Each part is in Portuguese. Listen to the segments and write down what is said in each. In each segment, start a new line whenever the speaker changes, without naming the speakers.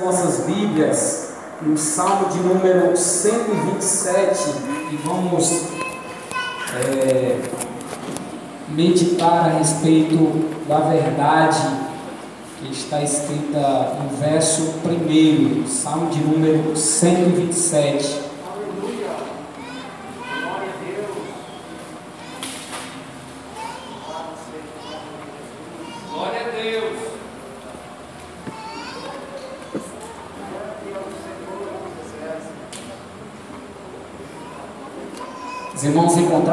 nossas Bíblias no Salmo de número 127 e vamos é, meditar a respeito da verdade que está escrita no verso 1, Salmo de número 127.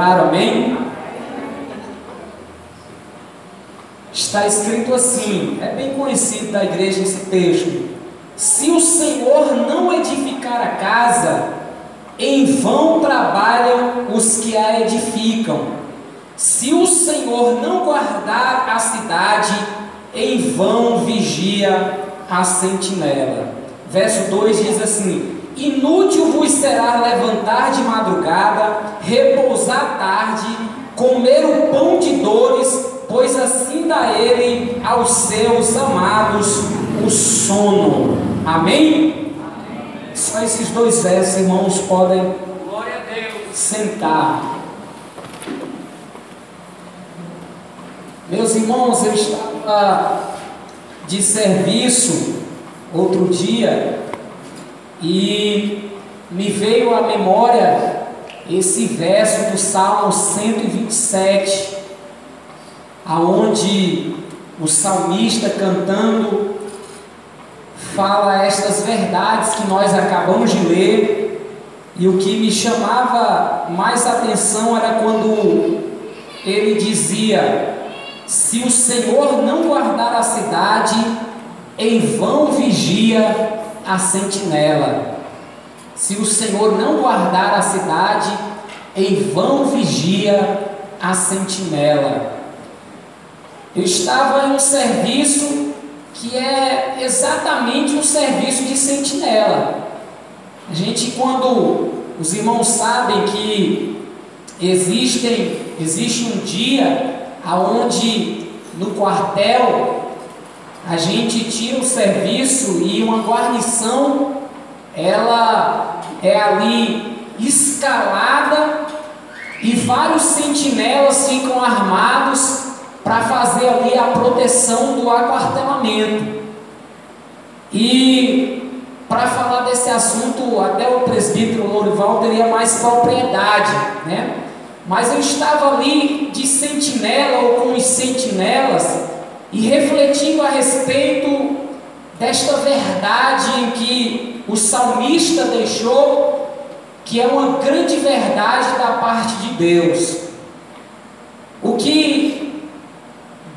Irmãos encontraram, amém? Está escrito assim, é bem conhecido da igreja esse texto: Se o Senhor não edificar a casa, em vão trabalham os que a edificam. Se o Senhor não guardar a cidade, em vão vigia a sentinela. Verso 2 diz assim: Inútil vos será levantar de madrugada, repousar tarde, comer o pão de dores, pois assim dá ele aos seus amados o sono. Amém? Amém. Só esses dois versos, irmãos, podem sentar. Meus irmãos, eu estava de serviço outro dia e me veio à memória esse verso do Salmo 127, aonde o salmista cantando fala estas verdades que nós acabamos de ler, e o que me chamava mais atenção era quando ele dizia: Se o Senhor não guardar a cidade, em vão vigia a sentinela. Se o Senhor não guardar a cidade, em vão vigia a sentinela. Eu estava em um serviço que é exatamente um serviço de sentinela. A gente, quando os irmãos sabem que existem, existe um dia aonde no quartel a gente tira o serviço e uma guarnição ela é ali escalada e vários sentinelas ficam armados para fazer ali a proteção do aquartelamento. E para falar desse assunto, até o presbítero Lourival teria mais propriedade, né? Mas eu estava ali de sentinela ou com os sentinelas e refletindo a respeito desta verdade em que o salmista deixou, que é uma grande verdade da parte de Deus. O que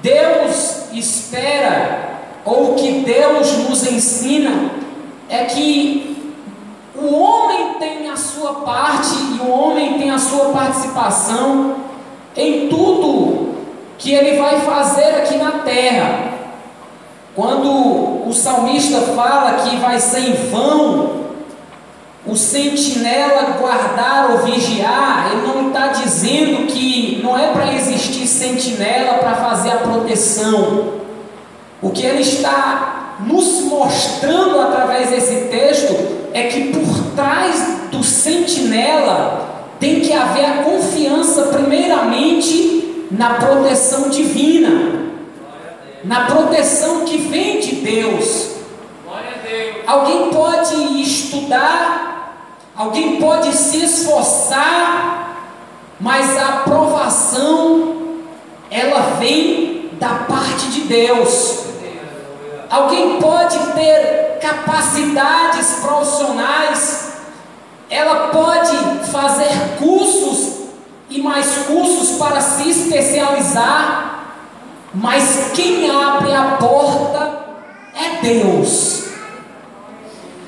Deus espera, ou o que Deus nos ensina, é que o homem tem a sua parte e o homem tem a sua participação em tudo que ele vai fazer aqui na terra. Quando o salmista fala que vai ser em vão o sentinela guardar ou vigiar, ele não está dizendo que não é para existir sentinela para fazer a proteção. O que ele está nos mostrando através desse texto é que por trás do sentinela tem que haver a confiança, primeiramente, na proteção divina, na proteção que vem de Deus. Alguém pode estudar, alguém pode se esforçar, mas a aprovação ela vem da parte de Deus. Alguém pode ter capacidades profissionais, ela pode fazer cursos e mais cursos para se especializar, mas quem abre a porta é Deus.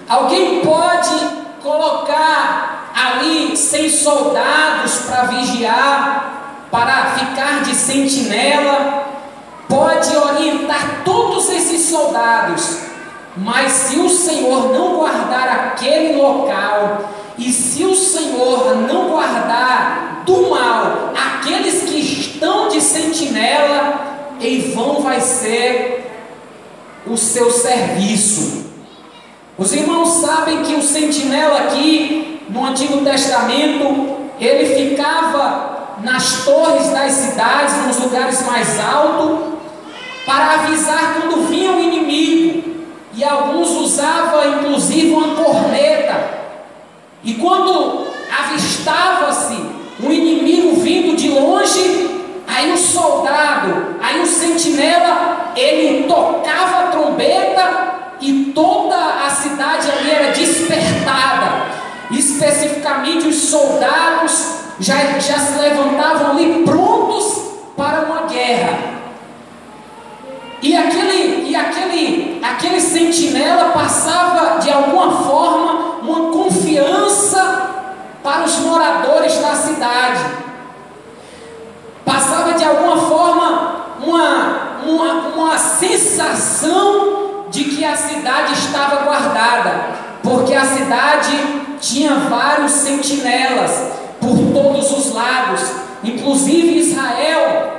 Alguém pode colocar ali seis soldados para vigiar, para ficar de sentinela, pode orientar todos esses soldados, mas se o Senhor não guardar aquele local, e se o Senhor não guardar do mal aqueles que estão de sentinela, em vão vai ser o seu serviço. Os irmãos sabem que o sentinela aqui no Antigo Testamento, ele ficava nas torres das cidades, nos lugares mais altos, para avisar quando vinha o inimigo. E alguns usavam inclusive uma corneta. E quando avistava-se um inimigo vindo de longe, aí o soldado, aí o sentinela, ele tocava a trombeta e toda a cidade ali era despertada. Especificamente os soldados já, já se levantavam ali prontos para uma guerra. E aquele, e aquele, aquele sentinela passava de alguma forma uma confiança para os moradores da cidade. Passava de alguma forma uma, uma, uma sensação de que a cidade estava guardada, porque a cidade tinha vários sentinelas por todos os lados, inclusive Israel,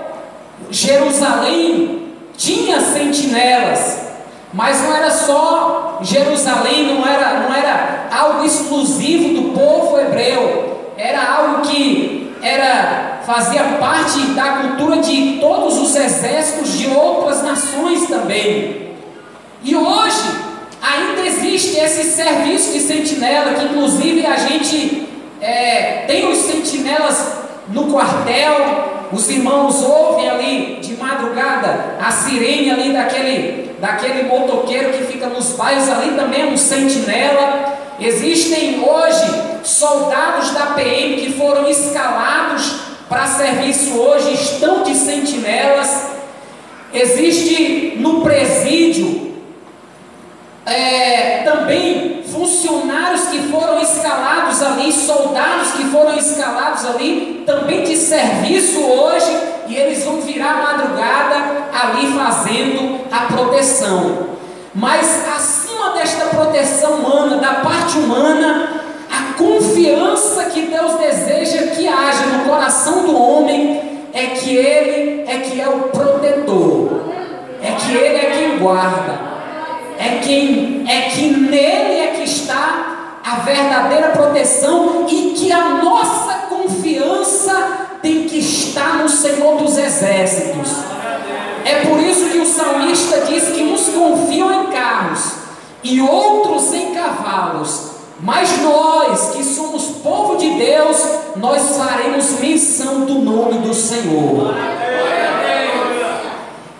Jerusalém tinha sentinelas, mas não era só Jerusalém, não era, não era algo exclusivo do povo hebreu, era algo que era fazia parte da cultura de todos os exércitos de outras nações também. E hoje ainda existe esse serviço de sentinela, que inclusive a gente é, tem os sentinelas no quartel, os irmãos ouvem ali de madrugada a sirene ali daquele, daquele motoqueiro que fica nos bairros ali também é um sentinela. Existem hoje soldados da PM que foram escalados para serviço hoje, estão de sentinelas. Existe no presídio é, também funcionários que foram escalados ali, soldados que foram escalados ali, também de serviço hoje, e eles vão virar madrugada ali fazendo a proteção. Mas acima desta proteção humana, da parte humana, a confiança que Deus deseja que haja no coração do homem é que Ele é que é o protetor, é que Ele é quem guarda é quem é que nele é que está a verdadeira proteção e que a nossa confiança tem que estar no Senhor dos exércitos. É por isso que o salmista diz que uns confiam em carros e outros em cavalos. Mas nós, que somos povo de Deus, nós faremos menção do nome do Senhor.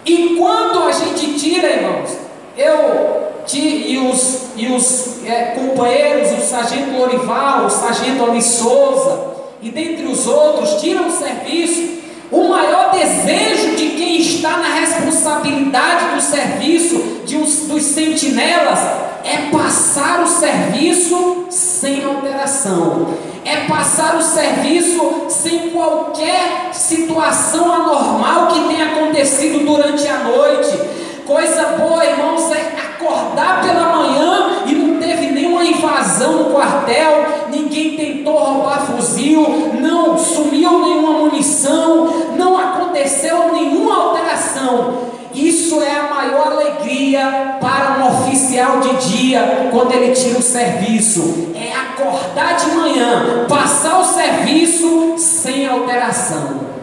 E quando a gente tira, irmãos, eu e os, e os é, companheiros, o sargento Lorival, o sargento Ali Souza, e dentre os outros, tiram o serviço. O maior desejo de quem está na responsabilidade do serviço, de os, dos sentinelas, é passar o serviço sem alteração, é passar o serviço sem qualquer situação anormal que tenha acontecido durante a noite Coisa boa, irmãos, é acordar pela manhã e não teve nenhuma invasão no quartel, ninguém tentou roubar fuzil, não sumiu nenhuma munição, não aconteceu nenhuma alteração. Isso é a maior alegria para um oficial de dia quando ele tira o serviço. É acordar de manhã, passar o serviço sem alteração.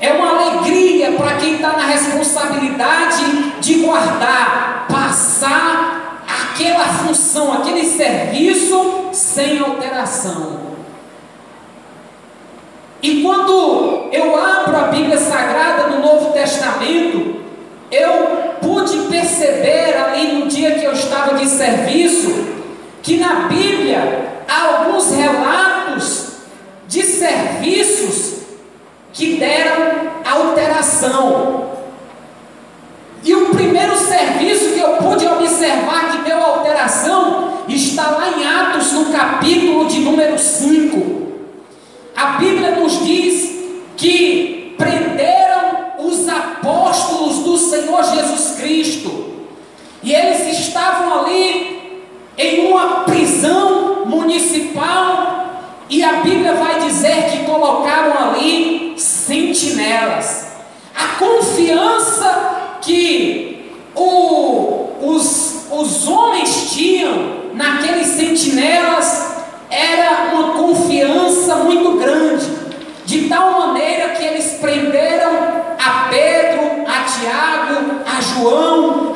É uma alegria para quem está na responsabilidade função, aquele serviço sem alteração. E quando eu abro a Bíblia Sagrada no Novo Testamento, eu pude perceber ali no dia que eu estava de serviço, que na Bíblia há alguns relatos de serviços que deram alteração primeiro serviço que eu pude observar que deu alteração está lá em Atos, no capítulo de número 5. A Bíblia nos diz que prenderam os apóstolos do Senhor Jesus Cristo. E eles estavam ali em uma prisão municipal. E a Bíblia vai dizer que colocaram ali sentinelas. A confiança que o, os, os homens tinham naqueles sentinelas era uma confiança muito grande, de tal maneira que eles prenderam a Pedro, a Tiago, a João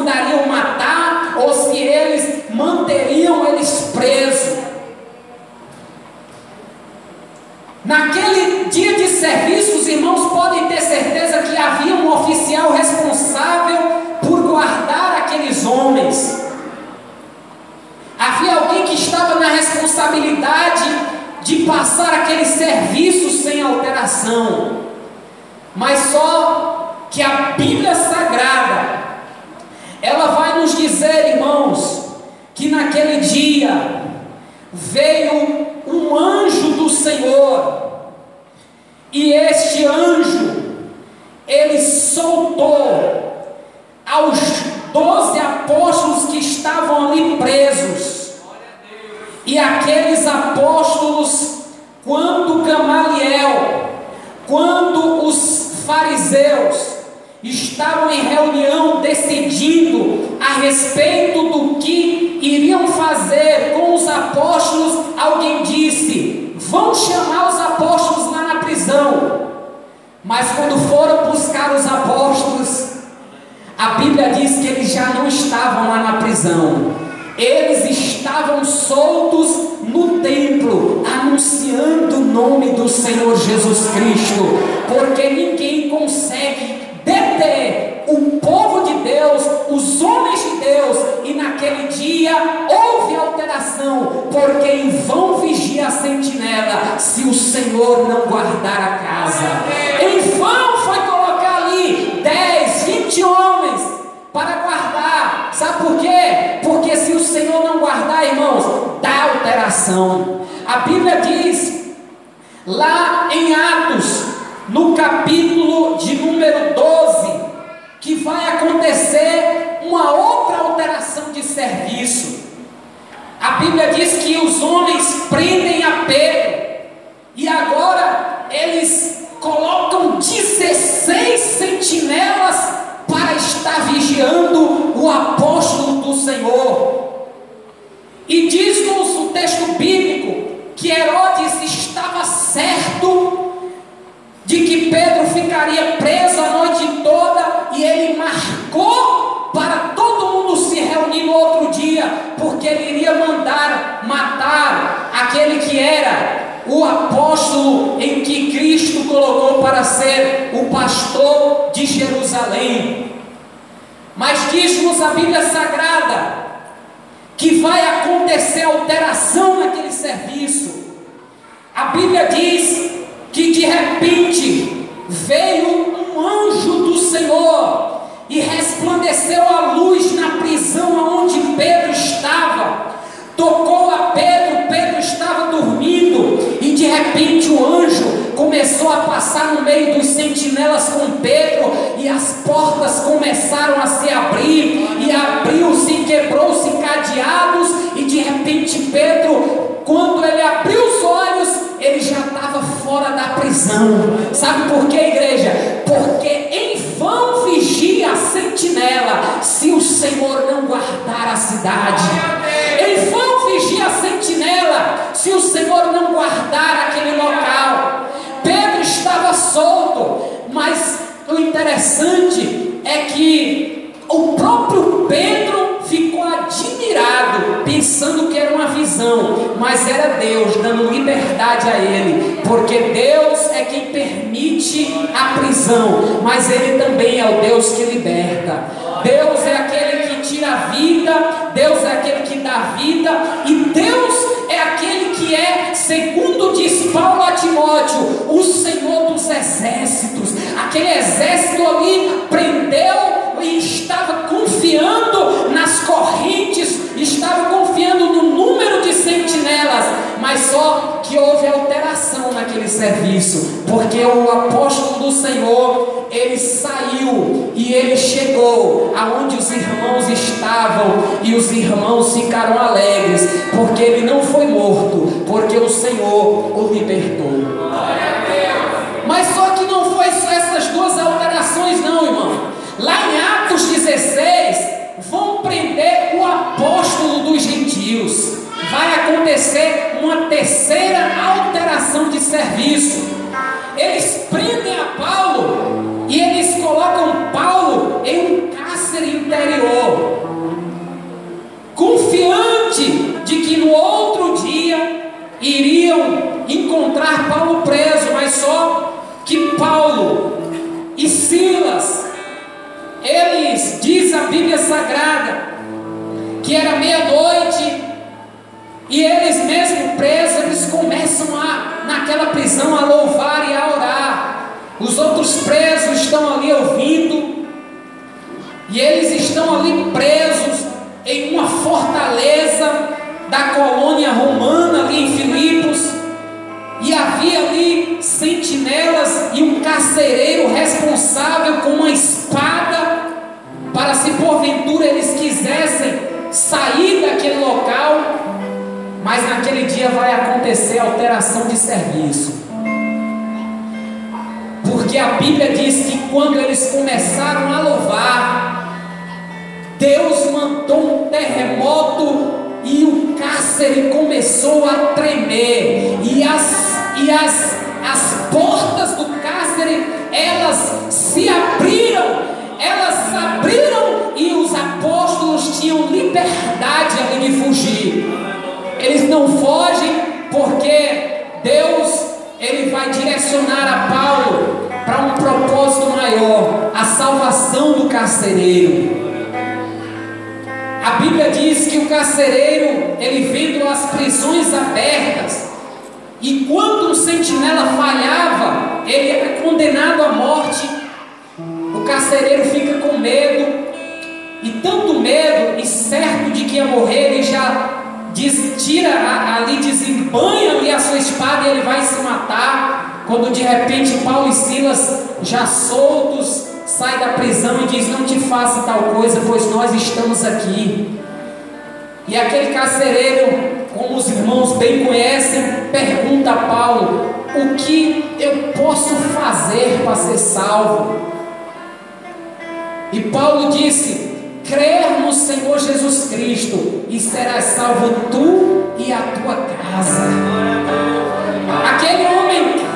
mandariam matar ou se eles manteriam eles presos. Naquele dia de serviço, os irmãos podem ter certeza que havia um oficial responsável por guardar aqueles homens. Havia alguém que estava na responsabilidade de passar aquele serviço sem alteração. Mas só que a Bíblia Sagrada, ela vai nos dizer, irmãos, que naquele dia veio um anjo do Senhor, e este anjo, ele soltou aos doze apóstolos que estavam ali presos, e aqueles apóstolos, quando Gamaliel, quando os fariseus estavam em reunião decidindo a respeito do que iriam fazer com os apóstolos, alguém disse: Vão chamar os apóstolos lá na prisão. Mas quando foram buscar os apóstolos, a Bíblia diz que eles já não estavam lá na prisão. Eles estavam soltos no templo, anunciando o nome do Senhor Jesus Cristo, porque ninguém consegue deter o povo de Deus, os homens de Deus, e naquele dia houve alteração, porque em vão vigia a sentinela, se o Senhor não guardar a casa. Em vão foi colocar ali 10, 20 homens para guardar. Sabe por quê? Porque se o Senhor não guardar, irmãos, dá alteração. A Bíblia diz lá em Atos no capítulo de número 12, que vai acontecer uma outra alteração de serviço. A Bíblia diz que os homens prendem a Pedro, e agora eles colocam 16 sentinelas para estar vigiando o apóstolo do Senhor. E diz-nos o texto bíblico que Herodes estava certo de que Pedro ficaria preso a noite toda e ele marcou para todo mundo se reunir no outro dia, porque ele iria mandar matar aquele que era o apóstolo em que Cristo colocou para ser o pastor de Jerusalém. Mas diz-nos a Bíblia Sagrada que vai acontecer alteração naquele serviço. A Bíblia diz que de repente veio um anjo do Senhor e resplandeceu a luz na prisão onde Pedro estava. Tocou a Pedro, Pedro estava dormindo, e de repente o anjo começou a passar no meio dos sentinelas com Pedro, e as portas começaram a se abrir, e abriu-se, quebrou-se cadeados, e de repente Pedro, quando ele abriu fora da prisão. Sabe por quê, igreja? Porque em vão vigia a sentinela se o Senhor não guardar a cidade. Em vão vigia a sentinela se o Senhor não guardar aquele local. Pedro estava solto, mas o interessante é que o próprio Pedro visão, mas era Deus dando liberdade a ele, porque Deus é quem permite a prisão, mas Ele também é o Deus que liberta. Deus é aquele que tira a vida, Deus é aquele que dá vida, e Deus é aquele que é, segundo diz Paulo a Timóteo, o Senhor dos exércitos. Aquele exército ali prendeu e estava confiando nas correntes, estava confiando no sentinelas, mas só que houve alteração naquele serviço, porque o apóstolo do Senhor, ele saiu e ele chegou aonde os irmãos estavam e os irmãos ficaram alegres, porque ele não foi morto, porque o Senhor o libertou. Mas só que não foi só essas duas alterações, não, irmão. Lá em Vai acontecer uma terceira alteração de serviço. Eles prendem a Paulo e eles colocam Paulo em um cárcere interior, confiante de que no outro dia iriam encontrar Paulo preso, mas só que Paulo e Silas, eles, diz a Bíblia Sagrada, que era meia-noite, e eles mesmo presos, eles começam a, naquela prisão, a louvar e a orar. Os outros presos estão ali ouvindo, e eles estão ali presos em uma fortaleza da colônia romana ali em Filipos. E havia ali sentinelas e um carcereiro responsável com uma espada para se porventura eles quisessem sair daquele local, mas naquele dia vai acontecer alteração de serviço. Porque a Bíblia diz que quando eles começaram a louvar, Deus mandou um terremoto e o cárcere começou a tremer, e as, e as, as portas do cárcere elas se abriram, elas abriram e os apóstolos tinham liberdade ali de fugir. Eles não fogem porque Deus ele vai direcionar a Paulo para um propósito maior, a salvação do carcereiro. A Bíblia diz que o carcereiro, ele vendo as prisões abertas, e quando o sentinela falhava, ele era condenado à morte. O carcereiro fica com medo, e tanto medo, e certo de que ia morrer, ele já diz, tira ali, desembanha ali a sua espada e ele vai se matar. Quando de repente Paulo e Silas, já soltos, sai da prisão e diz: Não te faça tal coisa, pois nós estamos aqui. E aquele carcereiro, como os irmãos bem conhecem, pergunta a Paulo: O que eu posso fazer para ser salvo? E Paulo disse: Crer no Senhor Jesus Cristo e serás salvo tu e a tua casa. Aquele homem,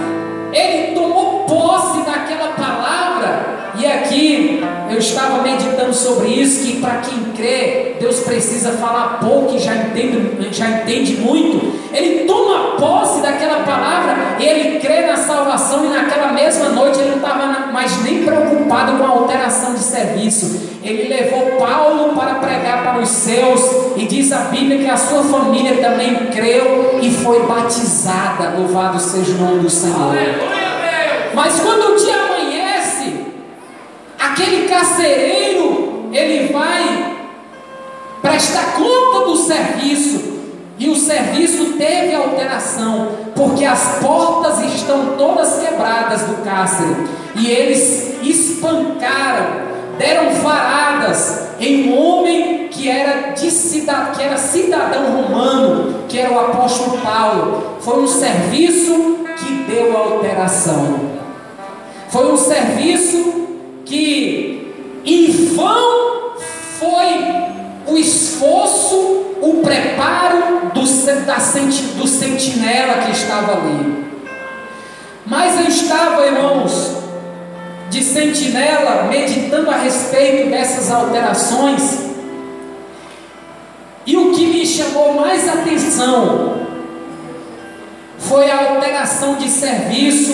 ele tomou posse daquela palavra e aqui eu estava meditando sobre isso, que para quem crê, Deus precisa falar pouco e já entende, já entende muito. Ele toma posse daquela palavra, ele crê na salvação e naquela mesma noite ele não estava mais nem preocupado com a alteração de serviço. Ele levou Paulo para pregar para os seus e diz a Bíblia que a sua família também creu e foi batizada. Louvado seja o nome do Senhor. Mas quando o dia aquele carcereiro, ele vai prestar conta do serviço. E o serviço teve alteração, porque as portas estão todas quebradas do cárcere. E eles espancaram, deram varadas em um homem que era, de cidad... que era cidadão romano, que era o apóstolo Paulo. Foi um serviço que deu alteração. Foi um serviço da, do sentinela que estava ali. Mas eu estava, irmãos, de sentinela, meditando a respeito dessas alterações, e o que me chamou mais atenção foi a alteração de serviço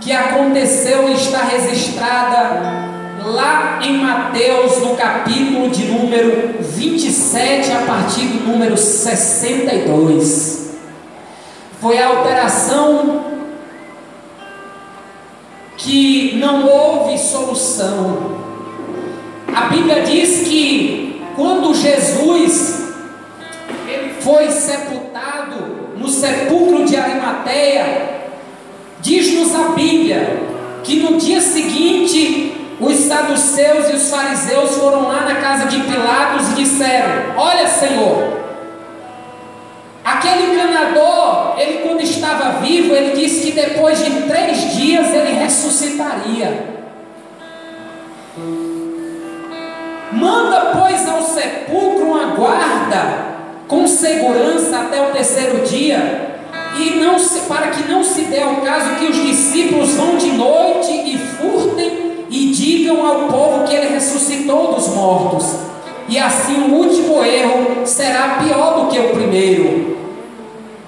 que aconteceu e está registrada lá em Mateus, no capítulo de número 27, a partir do número 62. Foi a alteração que não houve solução. A Bíblia diz que quando Jesus foi sepultado no sepulcro de Arimateia, Diz-nos a Bíblia que no dia seguinte os saduceus e os fariseus foram lá na casa de Pilatos e disseram: Olha, Senhor, aquele enganador, ele quando estava vivo, ele disse que depois de três dias ele ressuscitaria. Manda, pois, ao sepulcro uma guarda com segurança até o terceiro dia, e não se, para que não se dê ao caso que os discípulos vão de noite e e digam ao povo que ele ressuscitou dos mortos. E assim o último erro será pior do que o primeiro.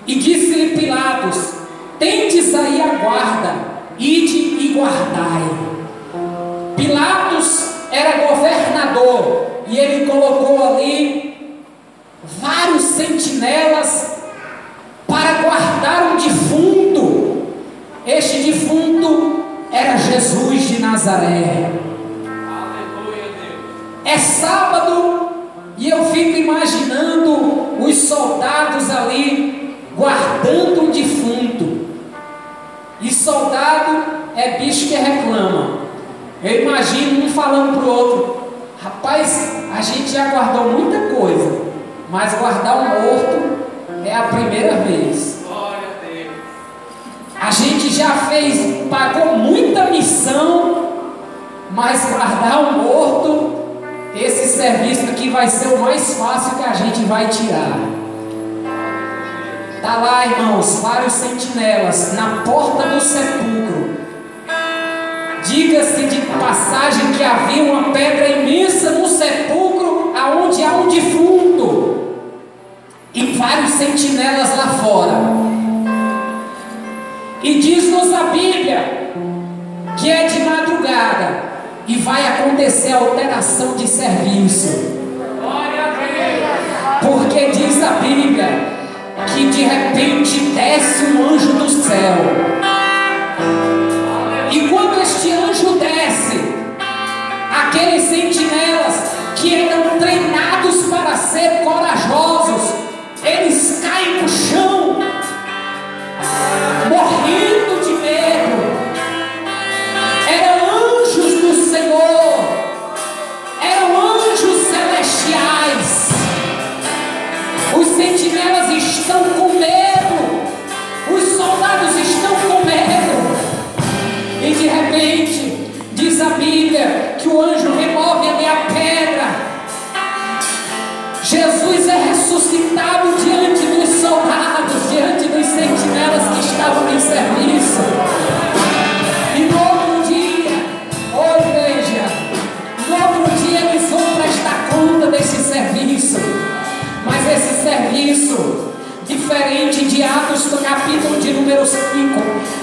E disse-lhe Pilatos: Tendes aí a guarda, ide e guardai. Pilatos era governador e ele colocou ali vários sentinelas para guardar um defunto. Este defunto Jesus de Nazaré. É sábado e eu fico imaginando os soldados ali guardando um defunto. E soldado é bicho que reclama. Eu imagino um falando para o outro: Rapaz, a gente já guardou muita coisa, mas guardar um morto é a primeira vez. A gente já fez, pagou muita missão, mas guardar um morto, esse serviço aqui vai ser o mais fácil que a gente vai tirar. Tá lá, irmãos, vários sentinelas na porta do sepulcro Diga-se de passagem que havia uma pedra imensa no sepulcro, aonde há um defunto, e vários sentinelas lá fora. E diz-nos a Bíblia que é de madrugada e vai acontecer alteração de serviço. Porque diz a Bíblia que de repente desce um anjo do céu. E quando este anjo desce, aqueles sentinelas que eram treinados para ser corajosos, eles caem no estavam em serviço. E no outro dia, oh igreja, no outro dia eles vão prestar conta desse serviço. Mas esse serviço diferente de Atos capítulo de número 5,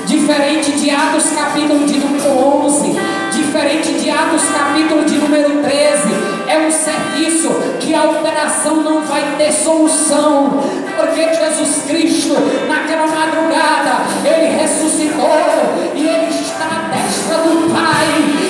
diferente de Atos capítulo de número 11, diferente de Atos capítulo de número 13, é um serviço que a operação não vai ter solução, porque Jesus Cristo, naquela madrugada, ele ressuscitou e ele está à destra do Pai.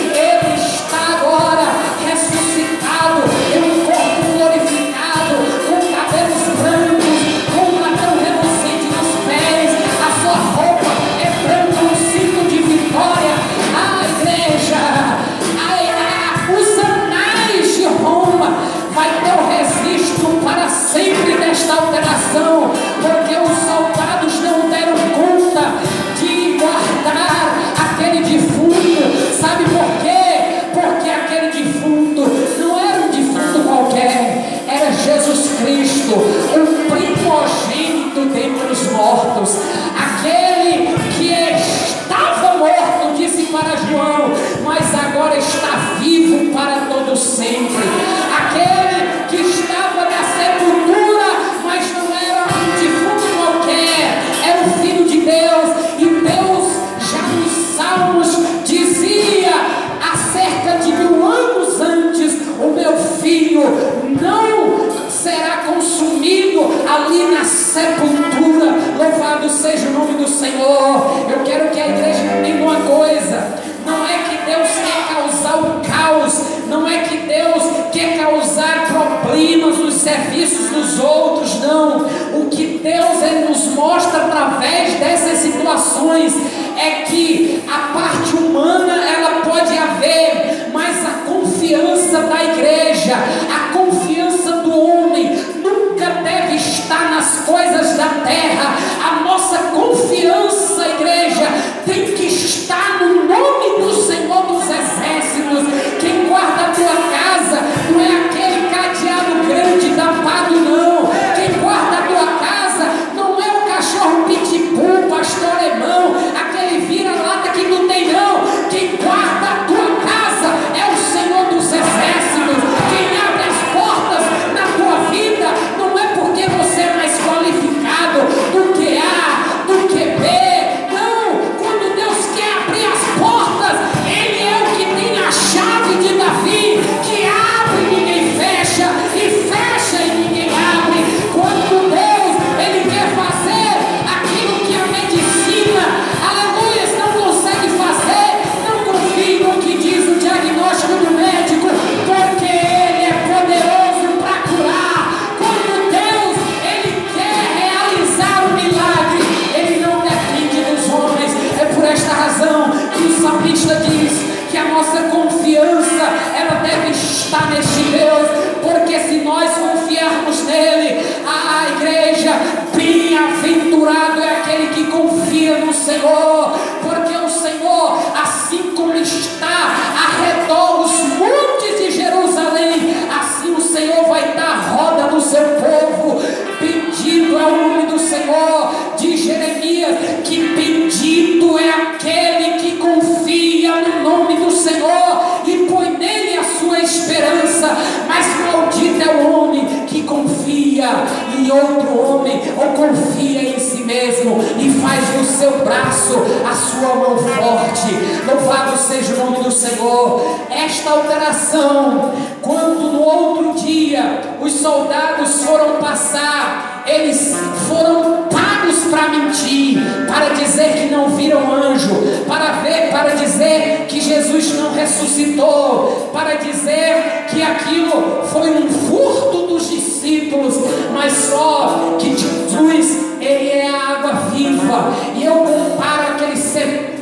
Mesmo e faz do seu braço a sua mão forte. Louvado seja o nome do Senhor. Esta alteração, quando no outro dia os soldados foram passar, eles foram pagos para mentir, para dizer que não viram anjo, para ver, para dizer que Jesus não ressuscitou, para dizer que aquilo foi um furto dos discípulos, mas só que Jesus, ele é a água viva, e eu comparo aquele sepulcro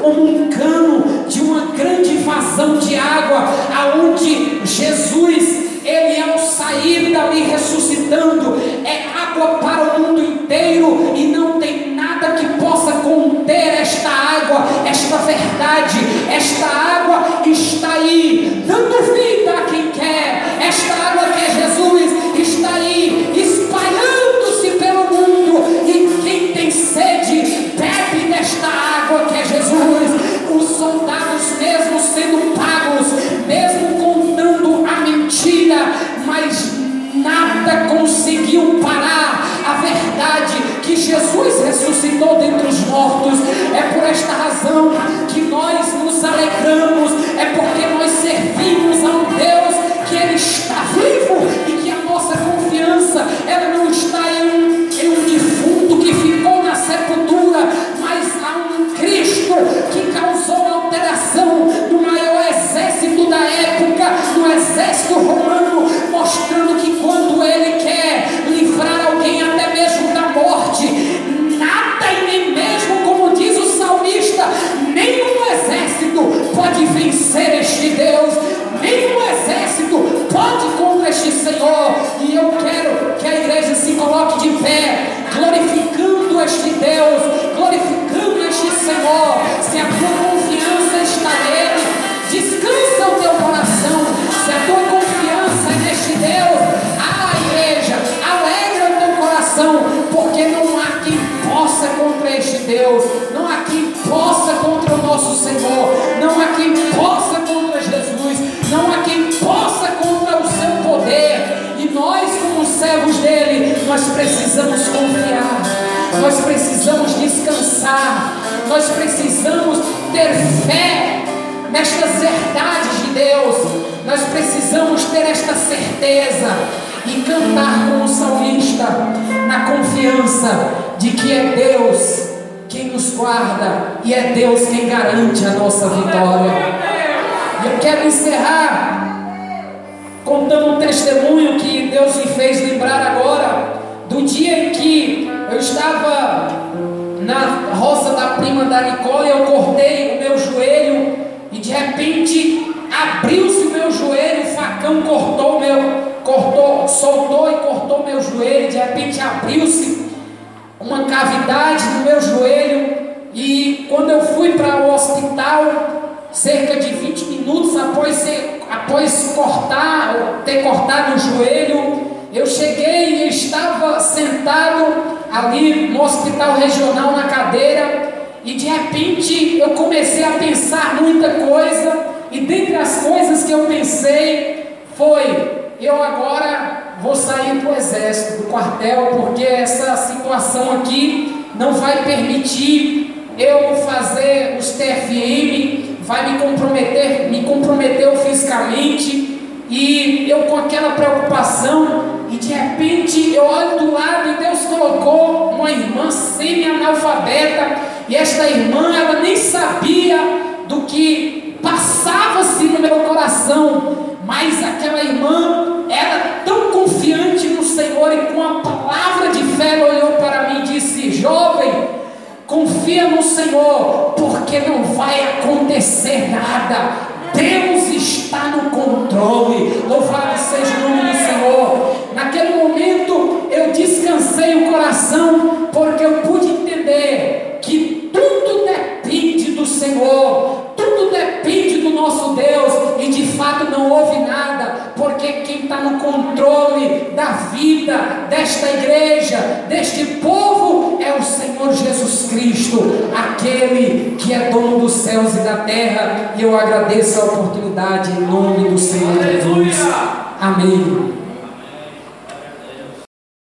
como um cano de uma grande vazão de água, aonde Jesus ele ao sair dali ressuscitando, é água para o mundo inteiro e não tem nada que possa conter esta água, esta verdade, esta água está aí, dando vida a quem quer, esta água Deus, glorificando este Senhor. Se a tua confiança está nele, descansa o teu coração. Se a tua confiança é neste Deus, a igreja, alegra o teu coração, porque não há quem possa contra este Deus, não há quem possa contra o nosso Senhor, não há quem possa contra Jesus, não há quem possa contra o seu poder. E nós, como servos dele, nós precisamos confiar, nós precisamos descansar, nós precisamos ter fé nestas verdades de Deus, nós precisamos ter esta certeza e cantar como salmista, na confiança de que é Deus quem nos guarda e é Deus quem garante a nossa vitória. E eu quero encerrar contando um testemunho que Deus me fez lembrar agora do dia em que prima da Nicole, eu cortei o meu joelho e de repente abriu-se o meu joelho, o facão cortou meu, cortou, soltou e cortou meu joelho, de repente abriu-se uma cavidade no meu joelho e quando eu fui para o hospital, cerca de 20 minutos após, ser, após cortar, ter cortado o joelho, eu cheguei e estava sentado ali no hospital regional na cadeira e de repente eu comecei a pensar muita coisa e dentre as coisas que eu pensei foi eu agora vou sair para o exército, do quartel, porque essa situação aqui não vai permitir eu fazer os TFM, vai me comprometer, me comprometeu fisicamente, e eu com aquela preocupação, e de repente eu olho do lado e Deus colocou uma irmã semi-analfabeta, e esta irmã ela nem sabia do que passava-se no meu coração, mas aquela irmã era tão confiante no Senhor e com a palavra de fé ela olhou para mim e disse: Jovem, confia no Senhor, porque não vai acontecer nada. Deus está no controle. Louvado seja o nome do Senhor. Naquele momento eu descansei o coração, porque eu pude entender que tudo depende do Senhor, tudo depende do nosso Deus, e de fato não houve nada, porque quem está no controle da vida desta igreja, deste povo, é o Senhor Jesus Cristo, aquele que é dono dos céus e da terra, e eu agradeço a oportunidade em nome do Senhor Jesus. Amém.